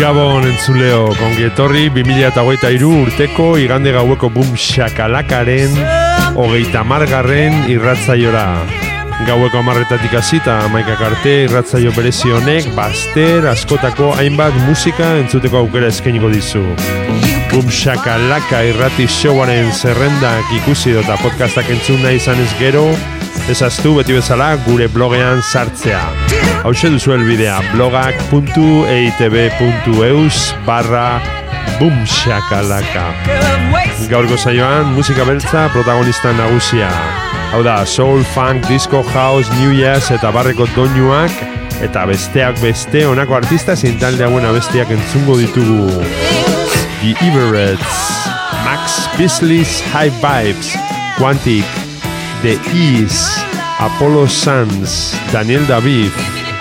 Gabon entzuleo, kongi etorri 2008 urteko igande gaueko bum shakalakaren hogeita margarren irratzaiora. Gaueko amarretatik hasita amaikak arte irratzaio berezi honek baster askotako hainbat musika entzuteko aukera eskainiko dizu. Bum shakalaka irrati showaren zerrendak ikusi dota podcastak entzun nahi izan ez gero, ezaztu beti bezala gure blogean sartzea. Hau duzu elbidea blogak.eitb.eus barra bumshakalaka. Gaurko saioan musika beltza protagonista nagusia. Hau da, soul, funk, disco, house, new jazz eta barreko doinuak eta besteak beste honako artista zintalde hauen abestiak entzungo ditugu. The Everett's, Max Beasley's High Vibes, Quantic, The Ease, Apollo Sanz, Daniel David,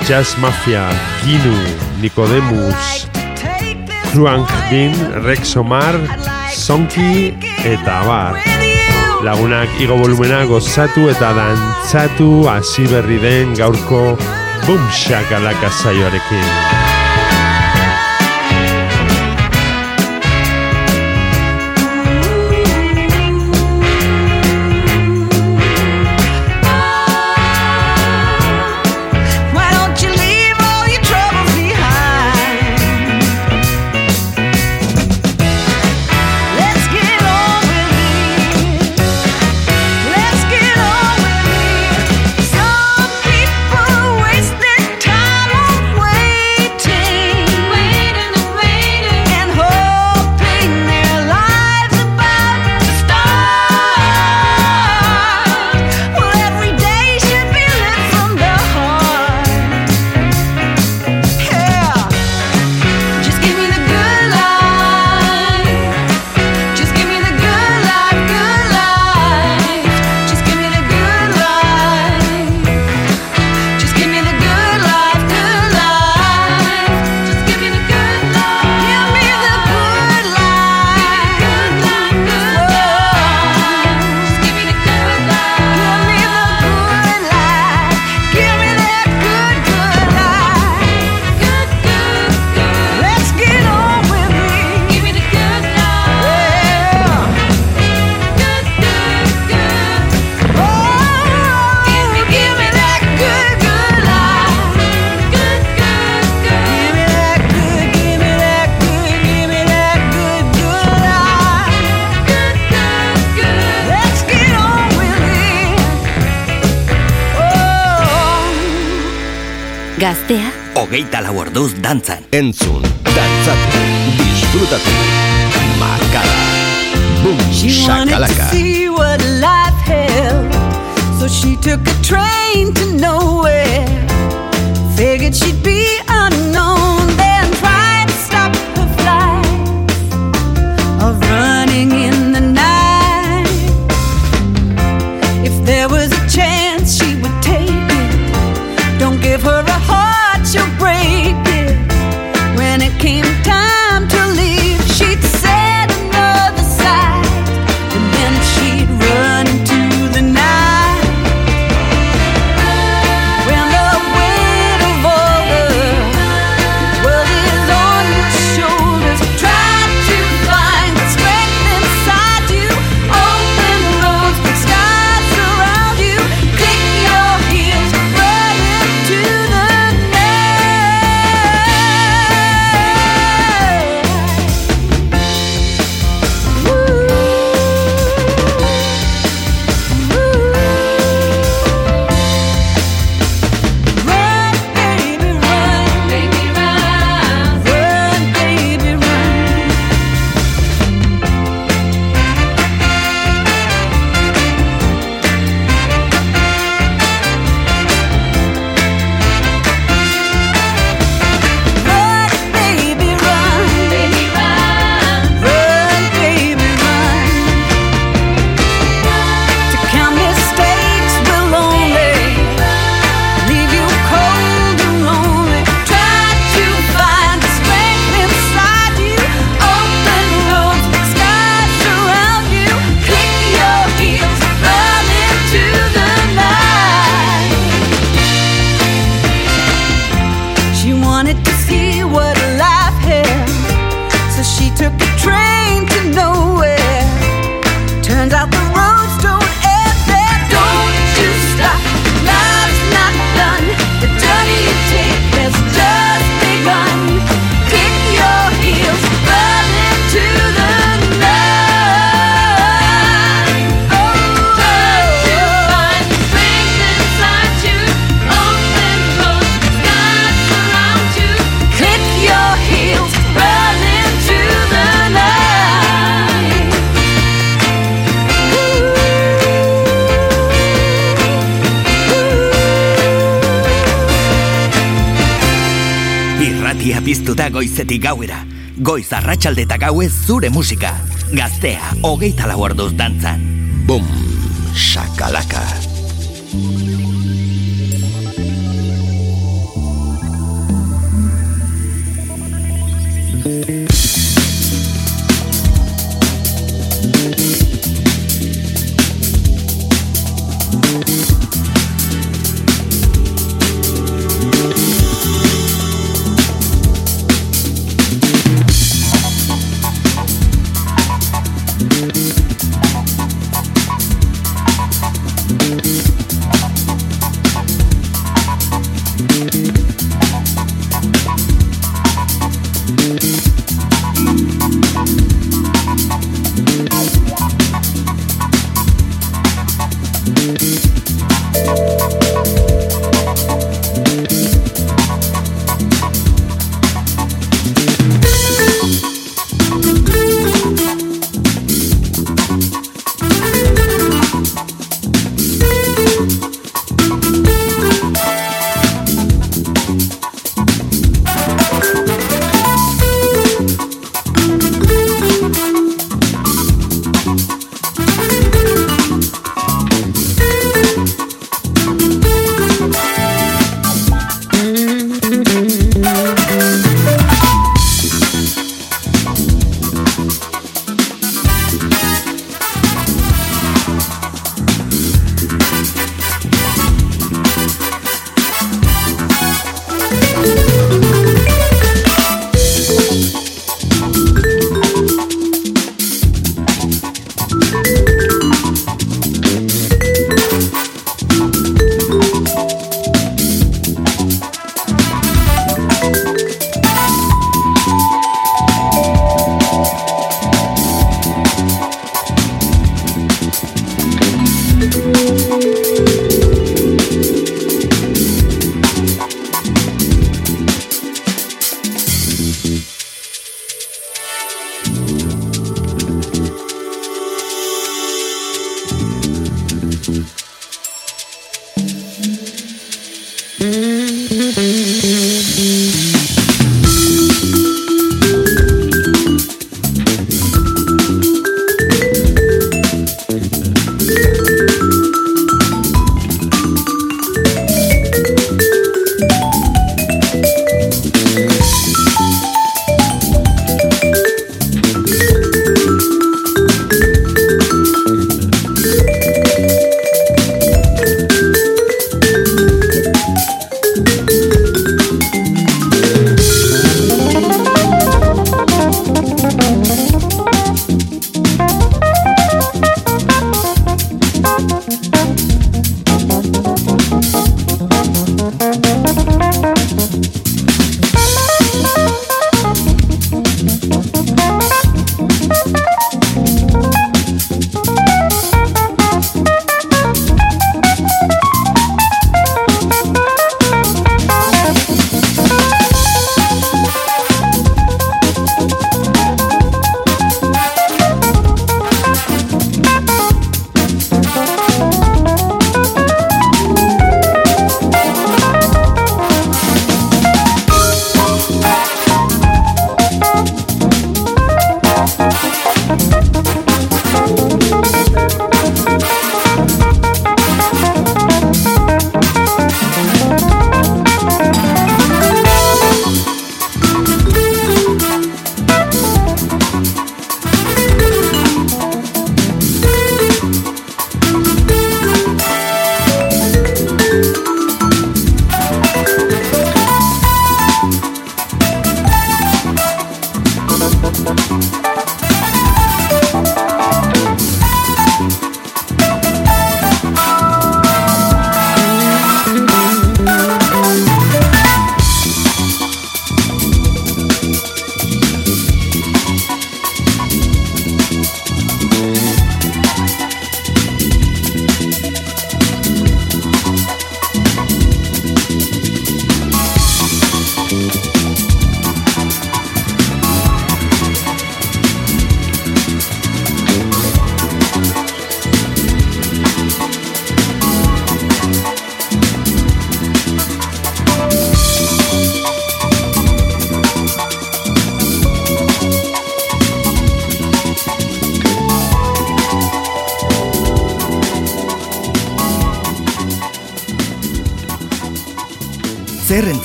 Jazz Mafia, Ginu, Nicodemus, Kruang Bin, Rex Omar, Sonky eta Abar. Lagunak igo volumena gozatu eta dantzatu hasi berri den gaurko Boom Shakalaka saioarekin. Gaztea, Hogeita lau orduz dantzan. Entzun, dantzatu, disfrutatu. Makala. Boom, She wanted to shakalaka. see what life held, so she took a train to nowhere. Figured she'd be goizetik gauera. Goiz arratsalde eta gauez zure musika. Gaztea, hogeita lau orduz dantzan. Bum, shakalaka.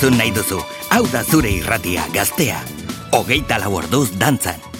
entzun nahi duzu, hau da zure irratia gaztea. Hogeita lau orduz dantzan.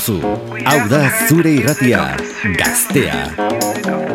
duzu. Hau da zure irratia, gaztea.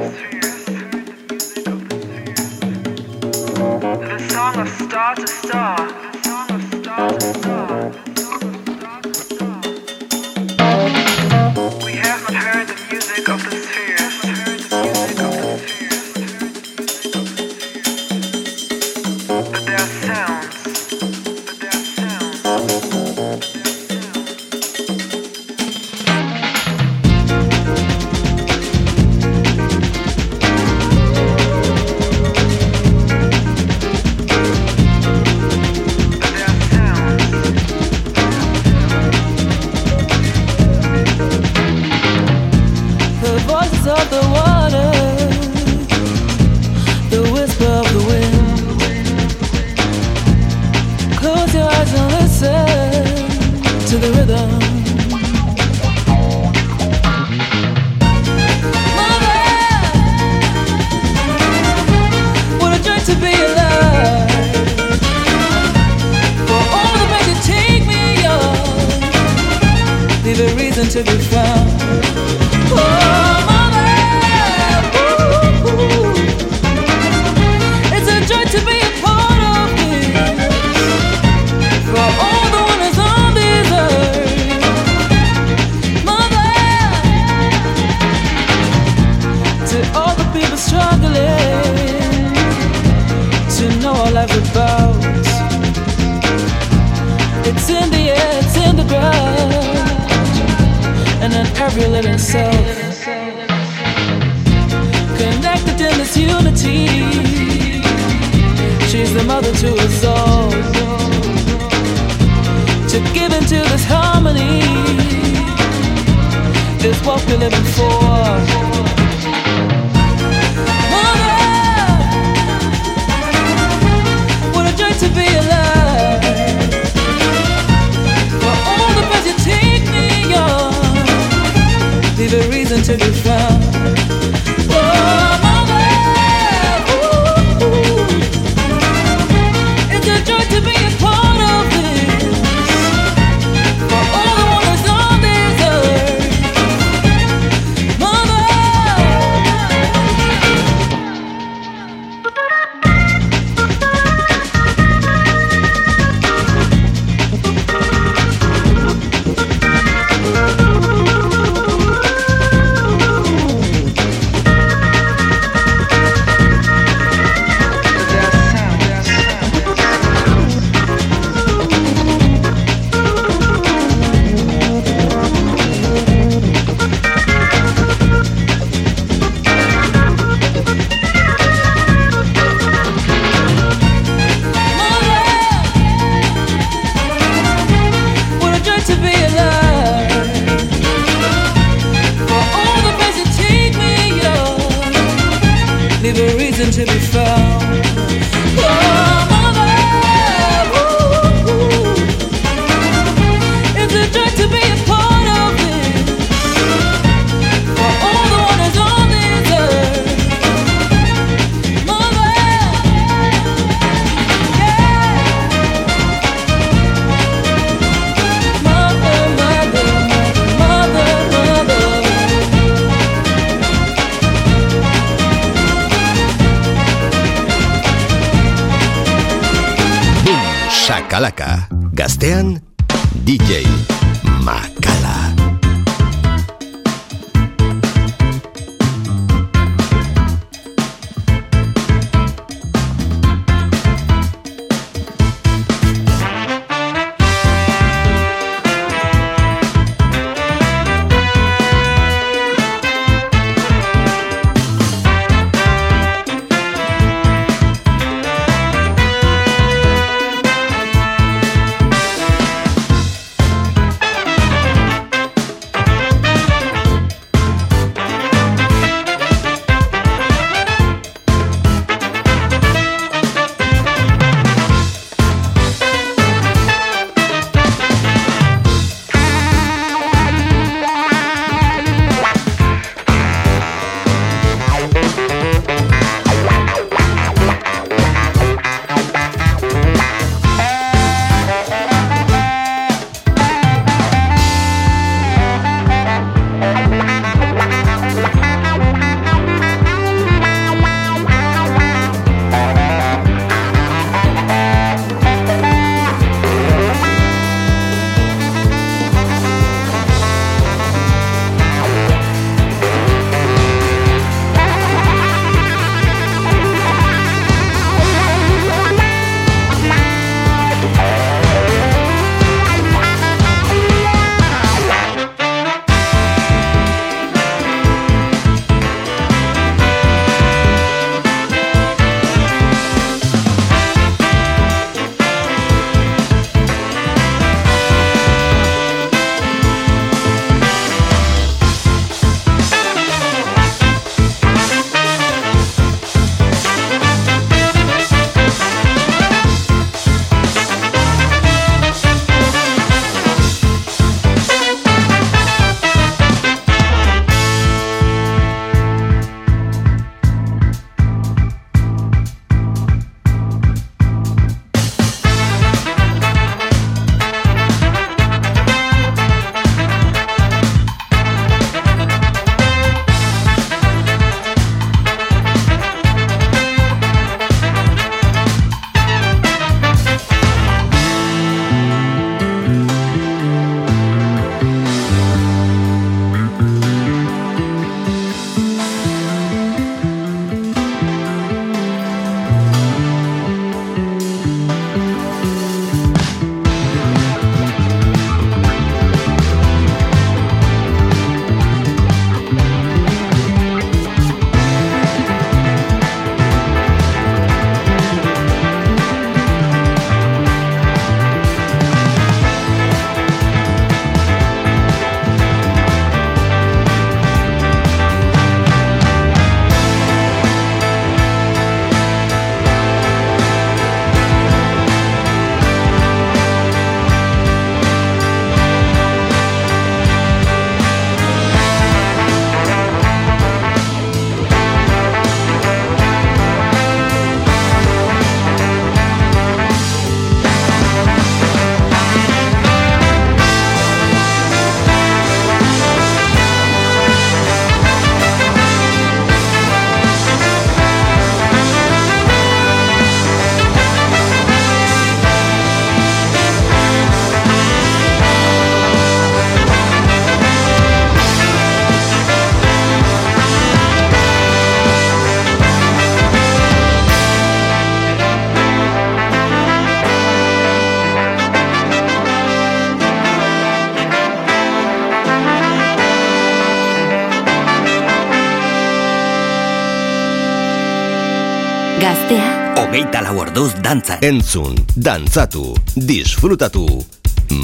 Dantzan. Entzun, dantzatu, disfrutatu.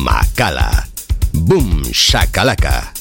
Makala. Boom, shakalaka.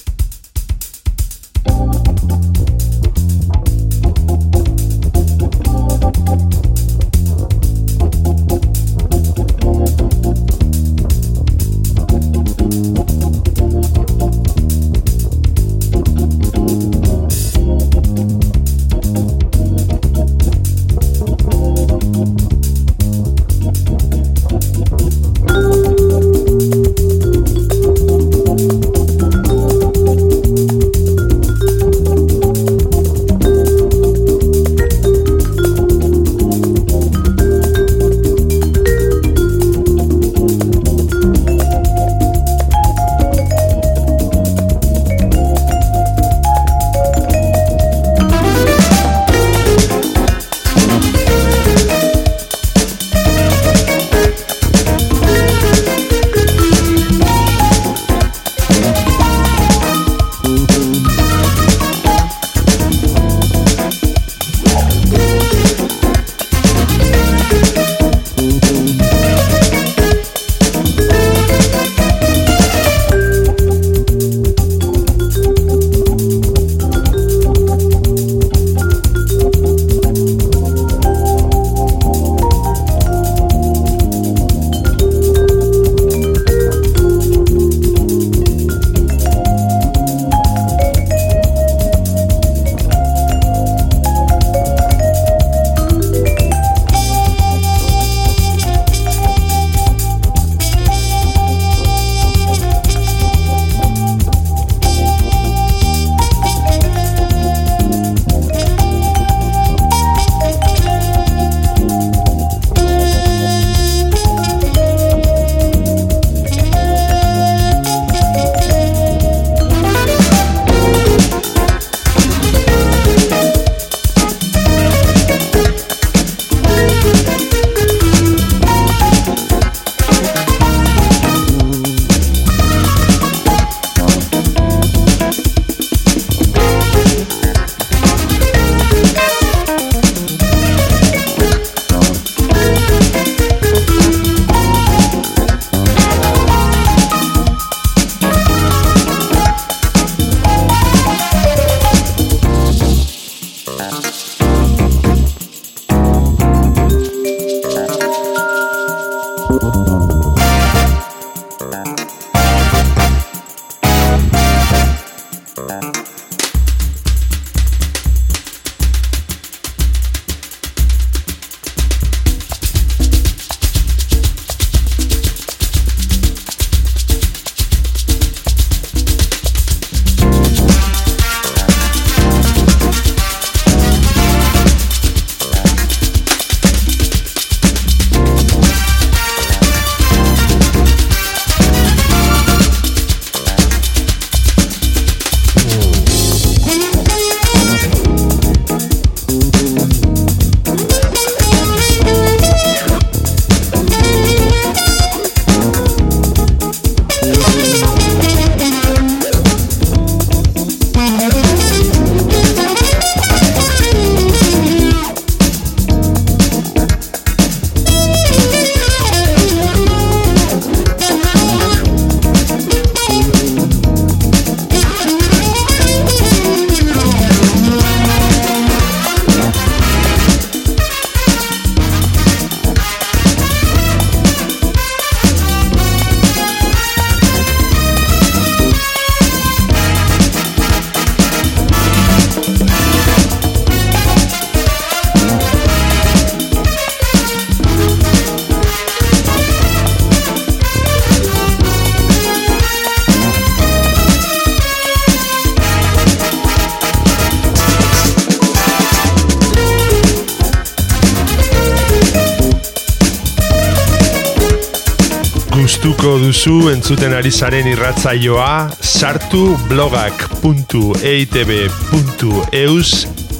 Entzuten ari zaren irratzaioa sartu blogak.eitb.eus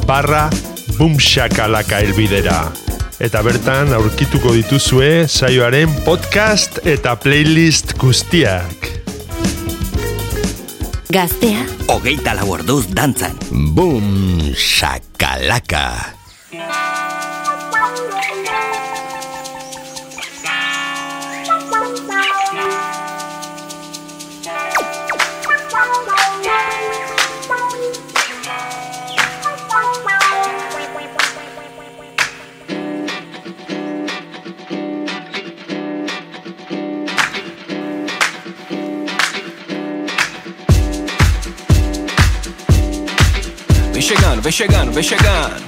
barra bumxakalaka elbidera. Eta bertan aurkituko dituzue saioaren podcast eta playlist guztiak. Gaztea, Hogeita lau orduz dantzan. Boom, shakalaka. Chegando, vem chegando, vem chegando.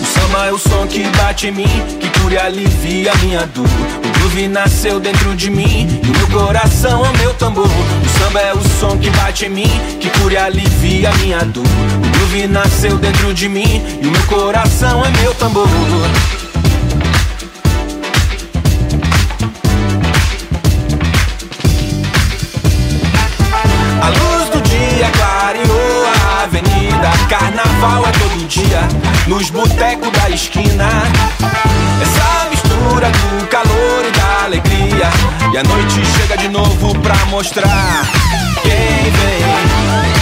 O samba é o som que bate em mim, que cura e alivia minha dor. O groove nasceu dentro de mim e o meu coração é o meu tambor. O samba é o som que bate em mim, que cura e alivia minha dor. O groove nasceu dentro de mim e o meu coração é meu tambor. Carnaval é todo dia, nos botecos da esquina. Essa mistura do calor e da alegria. E a noite chega de novo pra mostrar quem vem.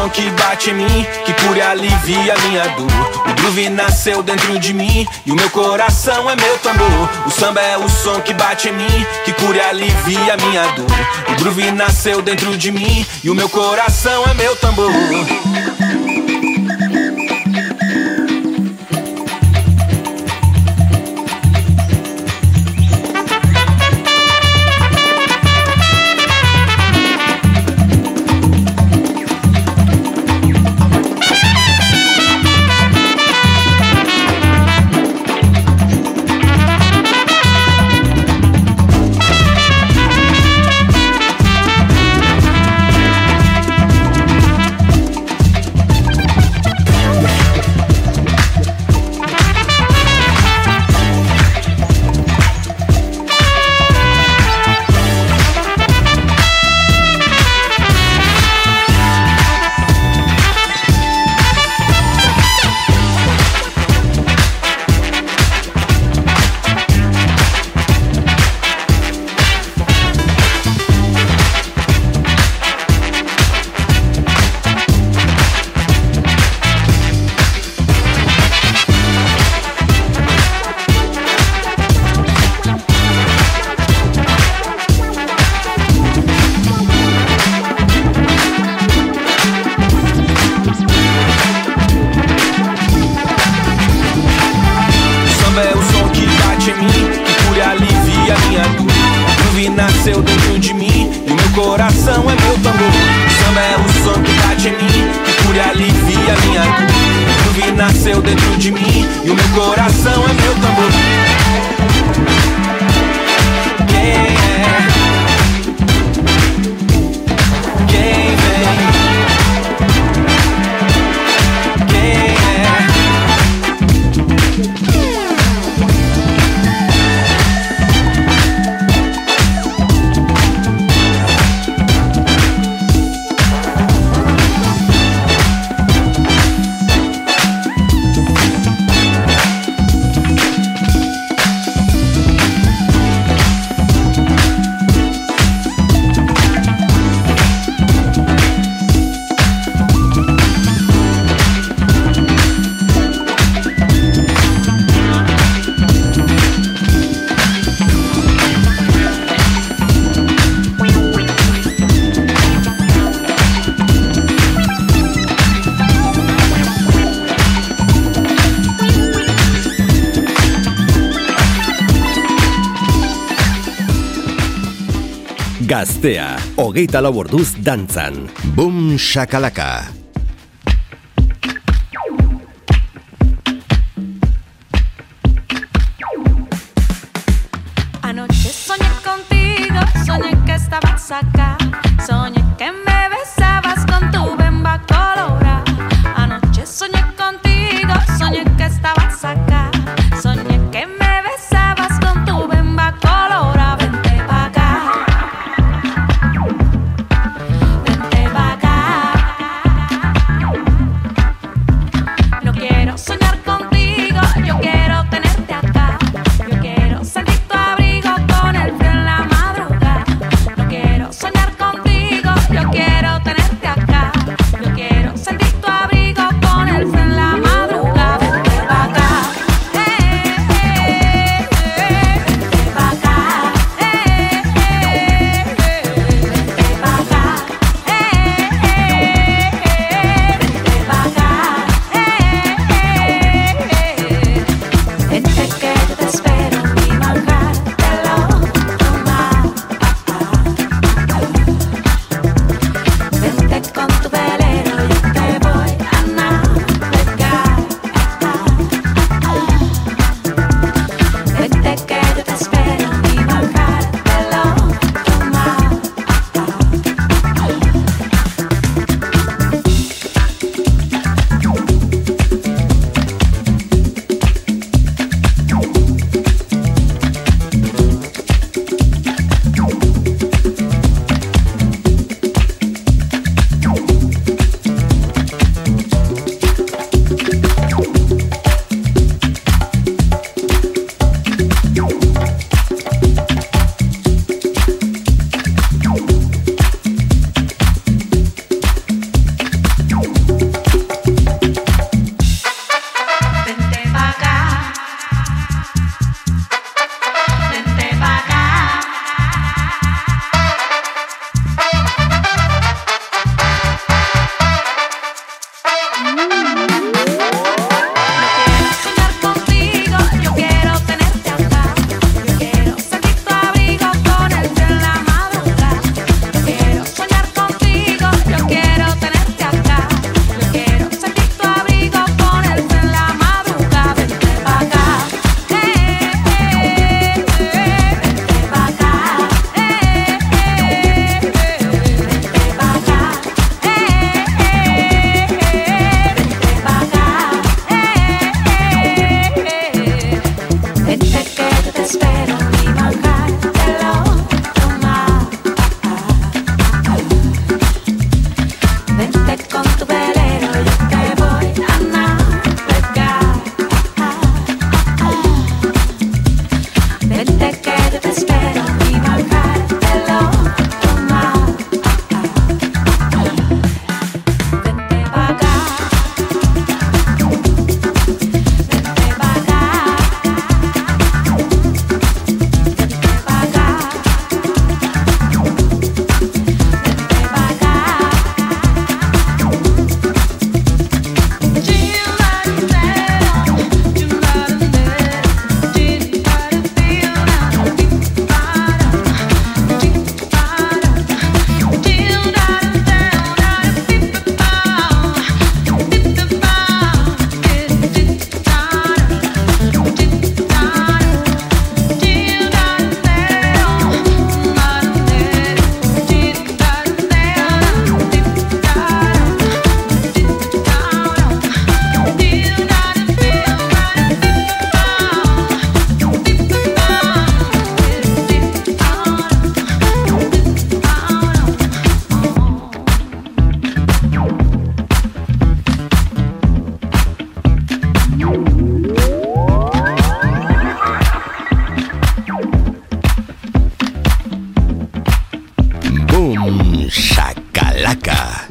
Som que bate em mim, que cura e alivia minha dor. O groove nasceu dentro de mim e o meu coração é meu tambor. O samba é o som que bate em mim, que cura e alivia minha dor. O groove nasceu dentro de mim e o meu coração é meu tambor. Hogeita lau orduz dantzan. Boom shakalaka.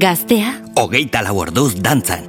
Gaztea, Hogeita lau orduz dantzan.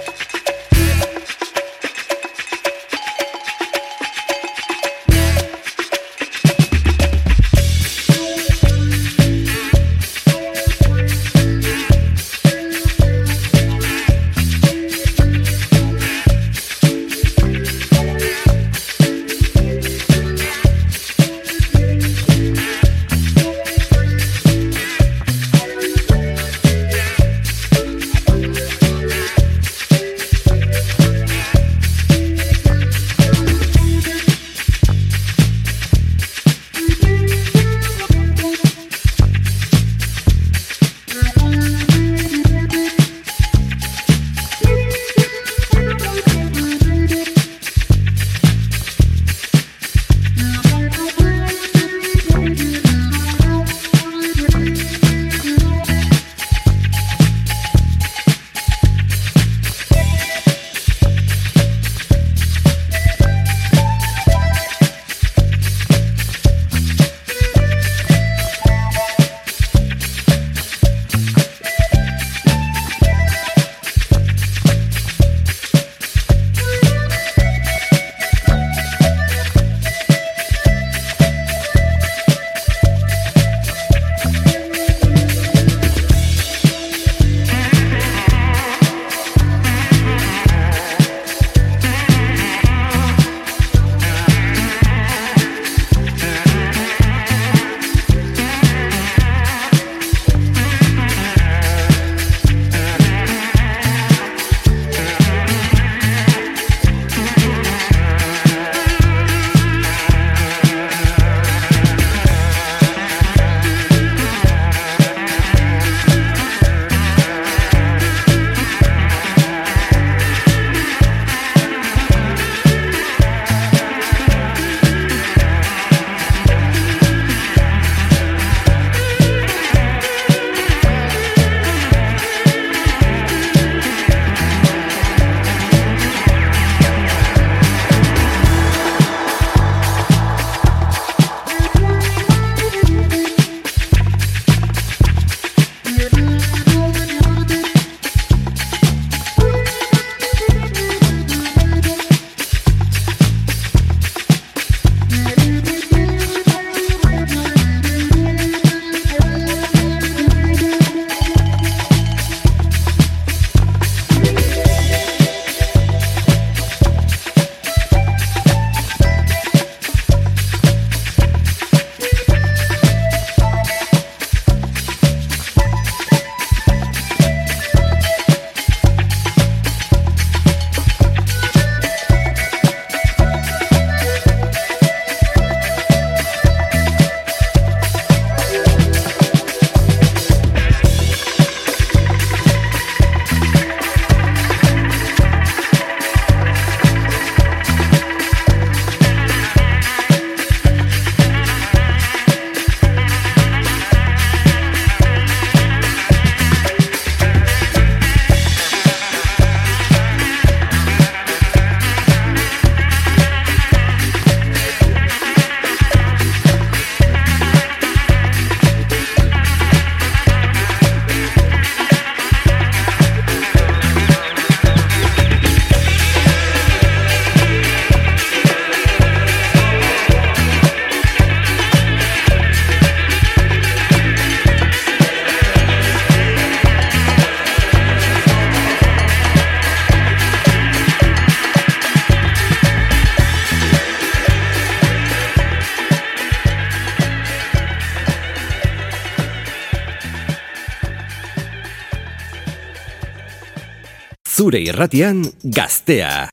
Zure irratian gaztea.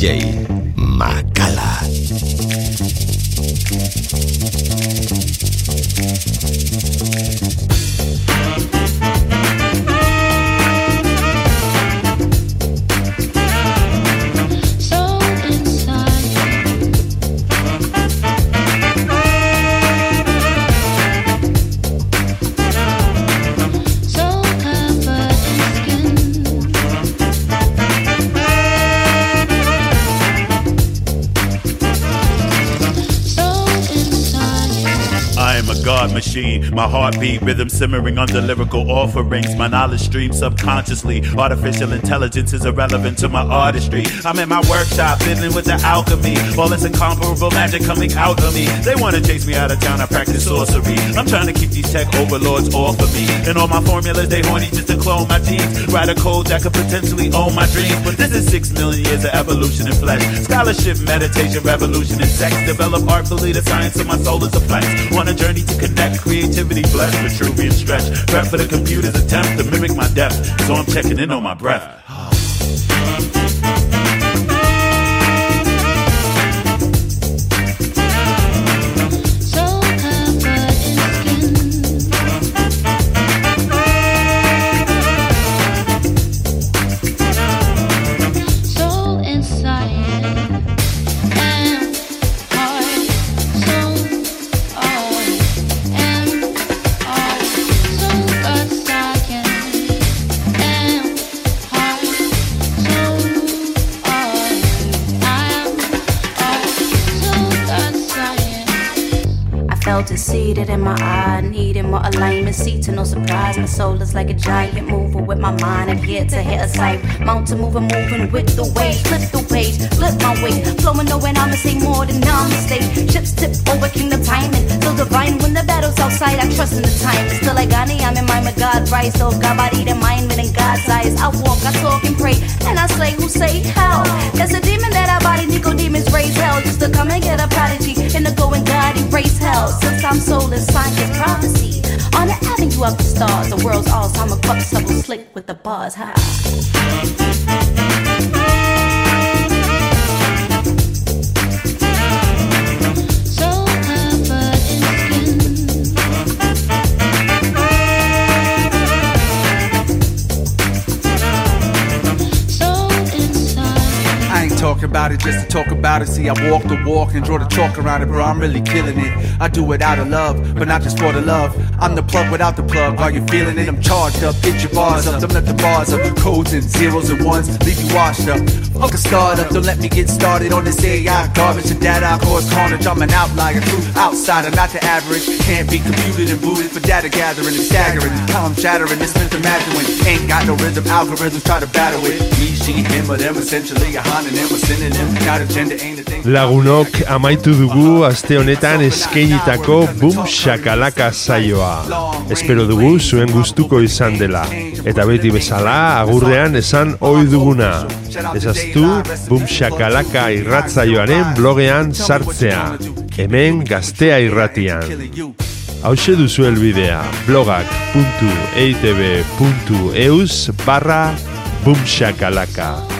DJ. My heartbeat, rhythm simmering under lyrical offerings. My knowledge streams subconsciously. Artificial intelligence is irrelevant to my artistry. I'm in my workshop, fiddling with the alchemy. All this incomparable magic coming out of me. They wanna chase me out of town, I practice sorcery. I'm trying to keep these tech overlords off of me. And all my formulas, they horny just to clone my genes. Write a code that could potentially own my dreams. But this is six million years of evolution in flesh. Scholarship, meditation, revolution, and sex. Develop artfully the science of my soul is a flex. On a journey to connect creativity activity blessed, Vitruvian stretch. Prep for the computer's attempt to mimic my depth, so I'm checking in on my breath. Felt it in my eye. Needed more alignment, see to no surprise. My soul is like a giant mover with my mind adhered to hit a sight. Mountain mover moving with the waves. Flip the page, flip my way. Flowing knowing I'ma say more than namaste. Ships tip over kingdom timing. So divine when the battle's outside. I trust in the time. Still like Ghani, I'm in mind with God right. So God body the mind within God's eyes. I walk, I talk and pray. And I slay who say hell. There's a demon that I body, Nicodemus raise hell. Just to come and get a prodigy. And to go and God erase hell. Since I'm soulless, science prophecy. On the avenue of the stars, the world's Alzheimer cup double slick with the bars high. Talking about it just to talk about it. See, I walk the walk and draw the chalk around it, bro. I'm really killing it. I do it out of love, but not just for the love. I'm the plug without the plug. Are you feeling it? I'm charged up. Get your bars up. Don't let the bars up. Codes and zeros and ones leave you washed up. Fuck a startup. Don't let me get started on this AI garbage and data. I cause carnage. I'm an outlier, true outsider, not the average. Can't be computed and booted for data gathering. It's staggering. How I'm shattering. This imagine when ain't got no rhythm. Algorithms try to battle it. Me, she, him, but them essentially a homonym, Lagunok amaitu dugu aste honetan eskainitako Boom Shakalaka saioa. Espero dugu zuen gustuko izan dela. Eta beti bezala agurrean esan ohi duguna. Ezaztu Boom Shakalaka irratzaioaren blogean sartzea. Hemen gaztea irratian. Hauxe duzu elbidea blogak.eitb.eus barra bumshakalaka.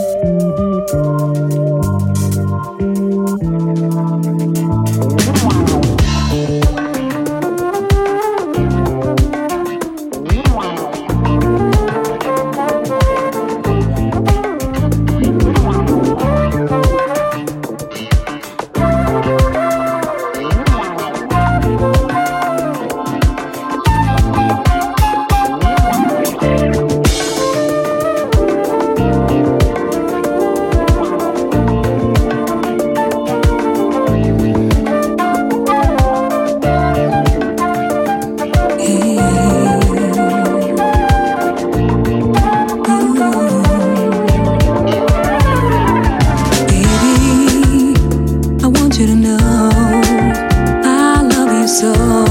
I love you so.